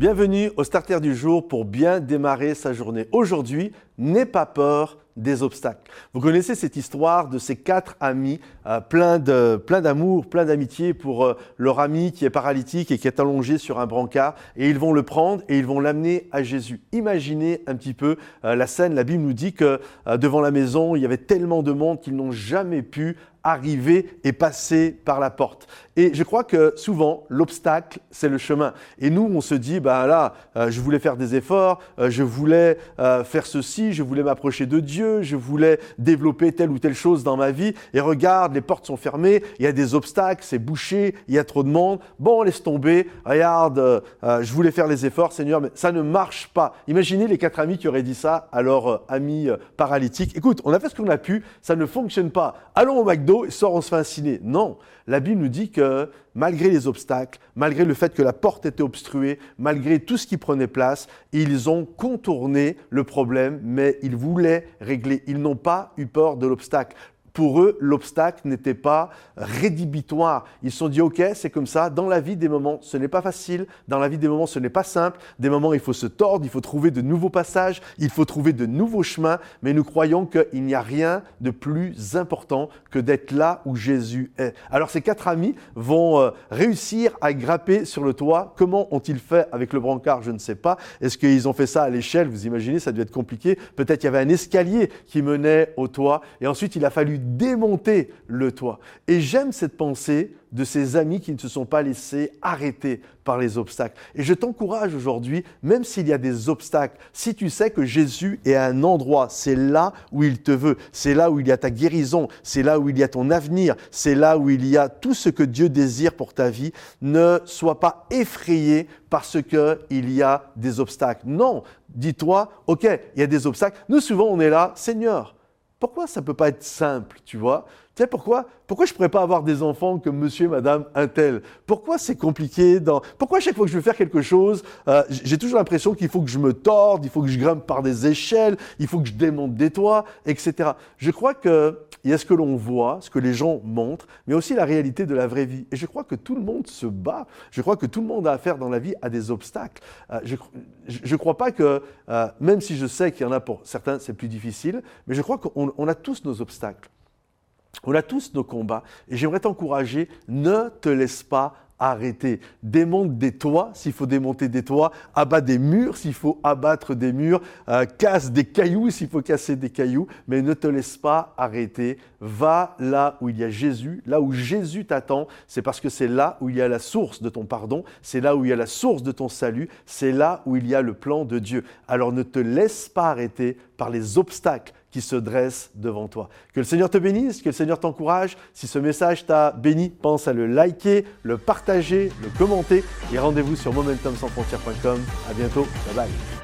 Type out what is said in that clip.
Bienvenue au Starter du jour pour bien démarrer sa journée. Aujourd'hui, n'aie pas peur des obstacles. Vous connaissez cette histoire de ces quatre amis, euh, plein d'amour, plein d'amitié pour euh, leur ami qui est paralytique et qui est allongé sur un brancard, et ils vont le prendre et ils vont l'amener à Jésus. Imaginez un petit peu euh, la scène, la Bible nous dit que devant la maison, il y avait tellement de monde qu'ils n'ont jamais pu arriver et passer par la porte. Et je crois que souvent, l'obstacle, c'est le chemin. Et nous, on se dit, ben là, euh, je voulais faire des efforts, euh, je voulais euh, faire ceci, je voulais m'approcher de Dieu, je voulais développer telle ou telle chose dans ma vie. Et regarde, les portes sont fermées, il y a des obstacles, c'est bouché, il y a trop de monde. Bon, laisse tomber. Regarde, je voulais faire les efforts, Seigneur, mais ça ne marche pas. Imaginez les quatre amis qui auraient dit ça à leur ami paralytique. Écoute, on a fait ce qu'on a pu, ça ne fonctionne pas. Allons au McDo et sort, on se fait inciner. Non, la Bible nous dit que malgré les obstacles, malgré le fait que la porte était obstruée, malgré tout ce qui prenait place, ils ont contourné le problème, mais ils voulaient régler. Ils n'ont pas eu peur de l'obstacle pour eux, l'obstacle n'était pas rédhibitoire. Ils se sont dit, OK, c'est comme ça. Dans la vie, des moments, ce n'est pas facile. Dans la vie, des moments, ce n'est pas simple. Des moments, il faut se tordre, il faut trouver de nouveaux passages, il faut trouver de nouveaux chemins. Mais nous croyons qu'il n'y a rien de plus important que d'être là où Jésus est. Alors, ces quatre amis vont euh, réussir à grimper sur le toit. Comment ont-ils fait avec le brancard? Je ne sais pas. Est-ce qu'ils ont fait ça à l'échelle? Vous imaginez, ça devait être compliqué. Peut-être qu'il y avait un escalier qui menait au toit. Et ensuite, il a fallu démonter le toit. Et j'aime cette pensée de ces amis qui ne se sont pas laissés arrêter par les obstacles. Et je t'encourage aujourd'hui, même s'il y a des obstacles, si tu sais que Jésus est à un endroit, c'est là où il te veut, c'est là où il y a ta guérison, c'est là où il y a ton avenir, c'est là où il y a tout ce que Dieu désire pour ta vie, ne sois pas effrayé parce qu'il y a des obstacles. Non, dis-toi, ok, il y a des obstacles. Nous souvent on est là, Seigneur, pourquoi ça ne peut pas être simple, tu vois? Pourquoi? Pourquoi je ne pourrais pas avoir des enfants comme monsieur et madame un tel? Pourquoi c'est compliqué. Pourquoi à chaque fois que je veux faire quelque chose, euh, j'ai toujours l'impression qu'il faut que je me torde, il faut que je grimpe par des échelles, il faut que je démonte des toits, etc. Je crois que il y a ce que l'on voit, ce que les gens montrent, mais aussi la réalité de la vraie vie. Et je crois que tout le monde se bat. Je crois que tout le monde a affaire dans la vie à des obstacles. Euh, je ne crois pas que, euh, même si je sais qu'il y en a pour certains, c'est plus difficile, mais je crois qu'on a tous nos obstacles. On a tous nos combats. Et j'aimerais t'encourager, ne te laisse pas arrêter. Démonte des toits s'il faut démonter des toits, abat des murs s'il faut abattre des murs, euh, casse des cailloux s'il faut casser des cailloux, mais ne te laisse pas arrêter. Va là où il y a Jésus, là où Jésus t'attend. C'est parce que c'est là où il y a la source de ton pardon, c'est là où il y a la source de ton salut, c'est là où il y a le plan de Dieu. Alors ne te laisse pas arrêter par les obstacles qui se dressent devant toi. Que le Seigneur te bénisse, que le Seigneur t'encourage. Si ce message t'a béni, pense à le liker, le partager, le commenter et rendez-vous sur momentumsansfrontières.com. À bientôt. Bye bye.